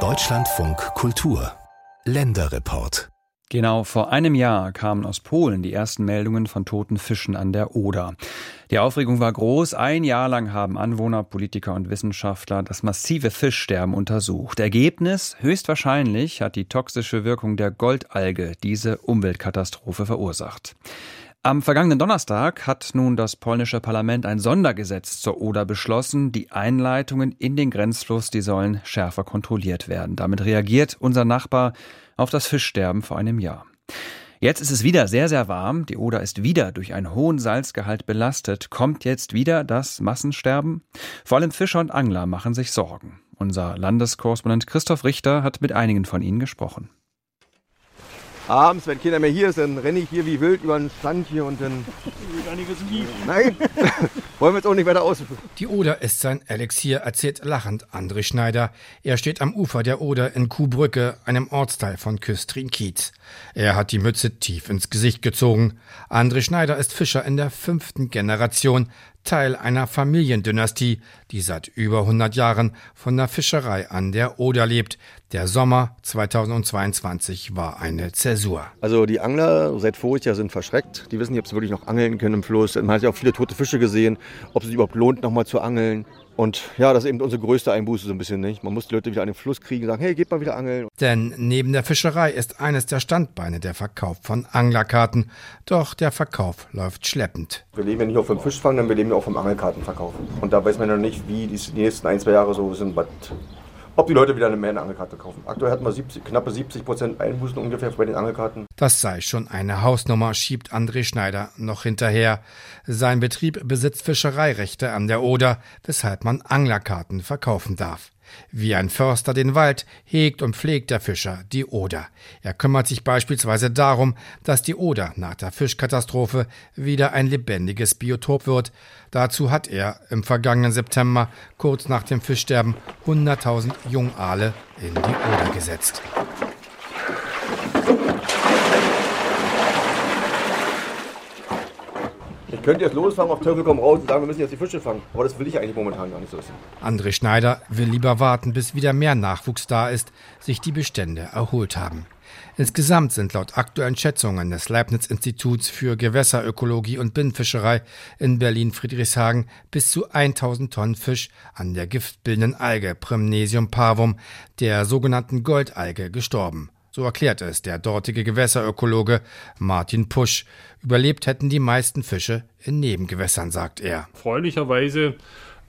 Deutschlandfunk Kultur Länderreport Genau vor einem Jahr kamen aus Polen die ersten Meldungen von toten Fischen an der Oder. Die Aufregung war groß. Ein Jahr lang haben Anwohner, Politiker und Wissenschaftler das massive Fischsterben untersucht. Ergebnis? Höchstwahrscheinlich hat die toxische Wirkung der Goldalge diese Umweltkatastrophe verursacht. Am vergangenen Donnerstag hat nun das polnische Parlament ein Sondergesetz zur Oder beschlossen. Die Einleitungen in den Grenzfluss, die sollen schärfer kontrolliert werden. Damit reagiert unser Nachbar auf das Fischsterben vor einem Jahr. Jetzt ist es wieder sehr, sehr warm. Die Oder ist wieder durch einen hohen Salzgehalt belastet. Kommt jetzt wieder das Massensterben? Vor allem Fischer und Angler machen sich Sorgen. Unser Landeskorrespondent Christoph Richter hat mit einigen von ihnen gesprochen. Abends, wenn keiner mehr hier ist, dann renne ich hier wie wild über den Strand hier und dann. Nein, wollen wir jetzt auch nicht weiter aus. Die Oder ist sein Elixier, erzählt lachend André Schneider. Er steht am Ufer der Oder in Kuhbrücke, einem Ortsteil von Küstrin-Kiez. Er hat die Mütze tief ins Gesicht gezogen. André Schneider ist Fischer in der fünften Generation, Teil einer Familiendynastie, die seit über 100 Jahren von der Fischerei an der Oder lebt. Der Sommer 2022 war eine Zäsur. Also die Angler seit Vorjahr sind verschreckt. Die wissen nicht, ob sie wirklich noch angeln können im Fluss. Man hat ja auch viele tote Fische gesehen, ob es sich überhaupt lohnt, noch mal zu angeln. Und ja, das ist eben unsere größte Einbuße so ein bisschen. Nicht? Man muss die Leute wieder an den Fluss kriegen und sagen, hey, geht mal wieder angeln. Denn neben der Fischerei ist eines der Standbeine der Verkauf von Anglerkarten. Doch der Verkauf läuft schleppend. Wir leben ja nicht nur vom Fischfang, sondern wir leben ja auch vom Angelkartenverkauf. Und da weiß man ja noch nicht, wie die nächsten ein, zwei Jahre so sind, ob die Leute wieder eine mehr eine Angelkarte kaufen. Aktuell hatten wir 70, knappe 70 Prozent Einbußen ungefähr bei den Angelkarten. Das sei schon eine Hausnummer, schiebt André Schneider noch hinterher. Sein Betrieb besitzt Fischereirechte an der Oder, weshalb man Anglerkarten verkaufen darf. Wie ein Förster den Wald hegt und pflegt der Fischer die Oder. Er kümmert sich beispielsweise darum, dass die Oder nach der Fischkatastrophe wieder ein lebendiges Biotop wird. Dazu hat er im vergangenen September, kurz nach dem Fischsterben, 100.000 Jungale in die Oder gesetzt. Könnt ihr jetzt losfahren auf Teufel komm raus und sagen, wir müssen jetzt die Fische fangen. Aber das will ich eigentlich momentan gar nicht so. André Schneider will lieber warten, bis wieder mehr Nachwuchs da ist, sich die Bestände erholt haben. Insgesamt sind laut aktuellen Schätzungen des Leibniz-Instituts für Gewässerökologie und Binnenfischerei in Berlin-Friedrichshagen bis zu 1000 Tonnen Fisch an der giftbildenden Alge Primnesium parvum, der sogenannten Goldalge, gestorben. So erklärt es der dortige Gewässerökologe Martin Pusch. Überlebt hätten die meisten Fische in Nebengewässern, sagt er. Erfreulicherweise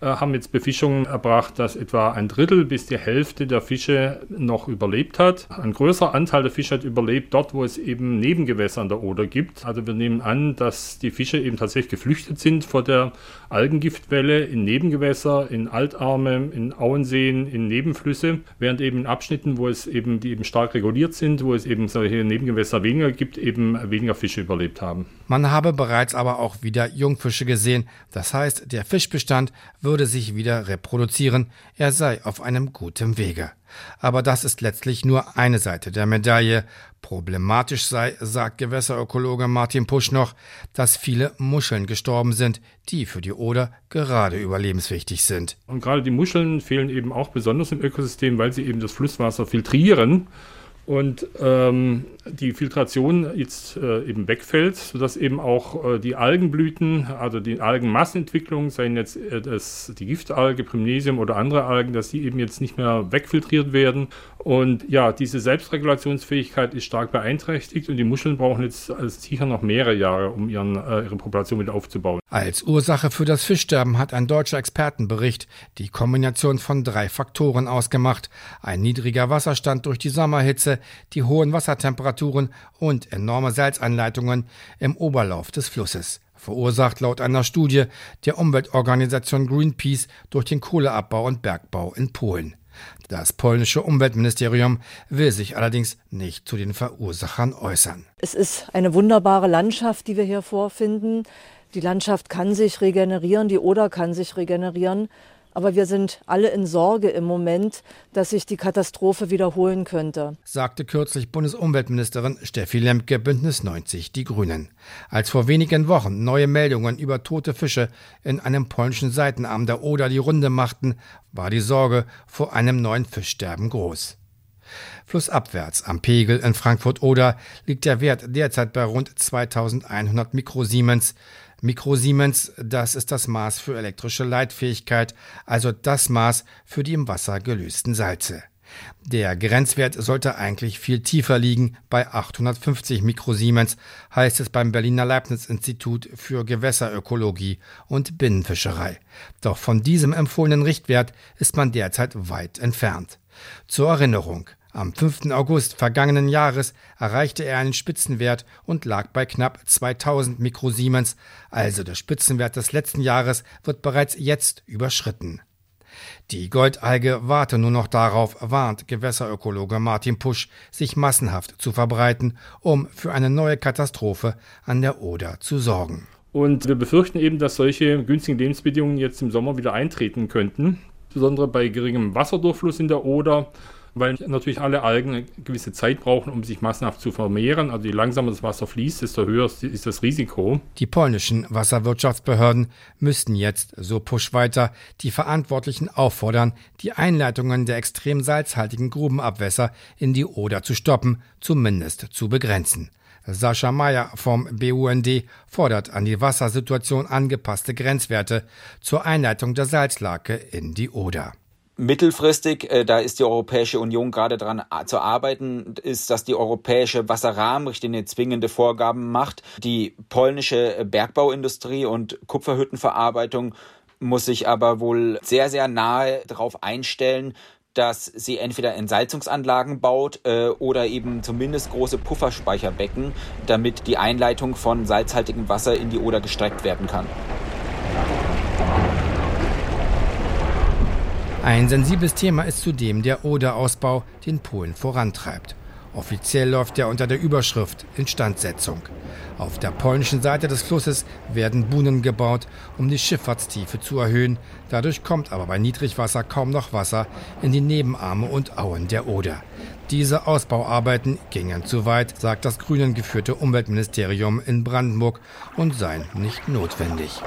haben jetzt Befischungen erbracht, dass etwa ein Drittel bis die Hälfte der Fische noch überlebt hat. Ein größerer Anteil der Fische hat überlebt dort, wo es eben Nebengewässer an der Oder gibt. Also wir nehmen an, dass die Fische eben tatsächlich geflüchtet sind vor der Algengiftwelle in Nebengewässer, in Altarme, in Auenseen, in Nebenflüsse, während eben in Abschnitten, wo es eben, die eben stark reguliert sind, wo es eben solche Nebengewässer weniger gibt, eben weniger Fische überlebt haben. Man habe bereits aber auch wieder Jungfische gesehen. Das heißt, der Fischbestand würde sich wieder reproduzieren, er sei auf einem guten Wege. Aber das ist letztlich nur eine Seite der Medaille. Problematisch sei, sagt Gewässerökologe Martin Pusch noch, dass viele Muscheln gestorben sind, die für die Oder gerade überlebenswichtig sind. Und gerade die Muscheln fehlen eben auch besonders im Ökosystem, weil sie eben das Flusswasser filtrieren und ähm, die Filtration jetzt äh, eben wegfällt, sodass eben auch äh, die Algenblüten, also die Algenmassenentwicklung, seien jetzt äh, das, die Giftalge, Primnesium oder andere Algen, dass die eben jetzt nicht mehr wegfiltriert werden. Und ja, diese Selbstregulationsfähigkeit ist stark beeinträchtigt und die Muscheln brauchen jetzt als sicher noch mehrere Jahre, um ihren, äh, ihre Population wieder aufzubauen. Als Ursache für das Fischsterben hat ein deutscher Expertenbericht die Kombination von drei Faktoren ausgemacht. Ein niedriger Wasserstand durch die Sommerhitze, die hohen Wassertemperaturen und enorme Salzanleitungen im Oberlauf des Flusses. Verursacht laut einer Studie der Umweltorganisation Greenpeace durch den Kohleabbau und Bergbau in Polen. Das polnische Umweltministerium will sich allerdings nicht zu den Verursachern äußern. Es ist eine wunderbare Landschaft, die wir hier vorfinden. Die Landschaft kann sich regenerieren, die Oder kann sich regenerieren. Aber wir sind alle in Sorge im Moment, dass sich die Katastrophe wiederholen könnte. Sagte kürzlich Bundesumweltministerin Steffi Lemke, Bündnis 90, die Grünen. Als vor wenigen Wochen neue Meldungen über tote Fische in einem polnischen Seitenarm der Oder die Runde machten, war die Sorge vor einem neuen Fischsterben groß. Flussabwärts am Pegel in Frankfurt-Oder liegt der Wert derzeit bei rund 2100 Mikrosiemens. Mikrosiemens, das ist das Maß für elektrische Leitfähigkeit, also das Maß für die im Wasser gelösten Salze. Der Grenzwert sollte eigentlich viel tiefer liegen, bei 850 Mikrosiemens, heißt es beim Berliner Leibniz-Institut für Gewässerökologie und Binnenfischerei. Doch von diesem empfohlenen Richtwert ist man derzeit weit entfernt. Zur Erinnerung, am 5. August vergangenen Jahres erreichte er einen Spitzenwert und lag bei knapp 2000 Mikrosiemens, also der Spitzenwert des letzten Jahres wird bereits jetzt überschritten. Die Goldalge warte nur noch darauf, warnt Gewässerökologe Martin Pusch, sich massenhaft zu verbreiten, um für eine neue Katastrophe an der Oder zu sorgen. Und wir befürchten eben, dass solche günstigen Lebensbedingungen jetzt im Sommer wieder eintreten könnten, insbesondere bei geringem Wasserdurchfluss in der Oder weil natürlich alle Algen eine gewisse Zeit brauchen, um sich massenhaft zu vermehren. Also je langsamer das Wasser fließt, desto höher ist das Risiko. Die polnischen Wasserwirtschaftsbehörden müssten jetzt, so Push weiter, die Verantwortlichen auffordern, die Einleitungen der extrem salzhaltigen Grubenabwässer in die Oder zu stoppen, zumindest zu begrenzen. Sascha Mayer vom BUND fordert an die Wassersituation angepasste Grenzwerte zur Einleitung der Salzlake in die Oder. Mittelfristig, äh, da ist die Europäische Union gerade dran zu arbeiten, ist, dass die europäische Wasserrahmenrichtlinie zwingende Vorgaben macht. Die polnische Bergbauindustrie und Kupferhüttenverarbeitung muss sich aber wohl sehr, sehr nahe darauf einstellen, dass sie entweder Entsalzungsanlagen baut äh, oder eben zumindest große Pufferspeicherbecken, damit die Einleitung von salzhaltigem Wasser in die Oder gestreckt werden kann. Ein sensibles Thema ist zudem der Oder-Ausbau, den Polen vorantreibt. Offiziell läuft er unter der Überschrift Instandsetzung. Auf der polnischen Seite des Flusses werden Buhnen gebaut, um die Schifffahrtstiefe zu erhöhen. Dadurch kommt aber bei Niedrigwasser kaum noch Wasser in die Nebenarme und Auen der Oder. Diese Ausbauarbeiten gingen zu weit, sagt das grünen geführte Umweltministerium in Brandenburg und seien nicht notwendig.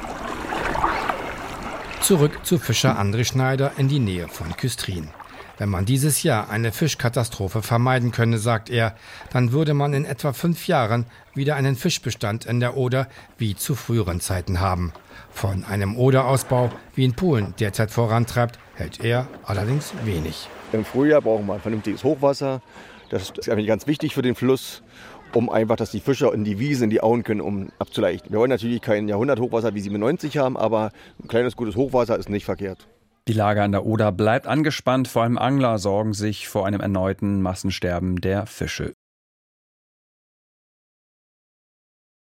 Zurück zu Fischer André Schneider in die Nähe von Küstrin. Wenn man dieses Jahr eine Fischkatastrophe vermeiden könne, sagt er, dann würde man in etwa fünf Jahren wieder einen Fischbestand in der Oder wie zu früheren Zeiten haben. Von einem Oderausbau, wie in Polen derzeit vorantreibt, hält er allerdings wenig. Im Frühjahr brauchen wir ein vernünftiges Hochwasser. Das ist eigentlich ganz wichtig für den Fluss um einfach, dass die Fischer in die Wiesen, in die Auen können, um abzuleichten. Wir wollen natürlich kein Jahrhunderthochwasser wie 97 haben, aber ein kleines gutes Hochwasser ist nicht verkehrt. Die Lage an der Oder bleibt angespannt. Vor allem Angler sorgen sich vor einem erneuten Massensterben der Fische.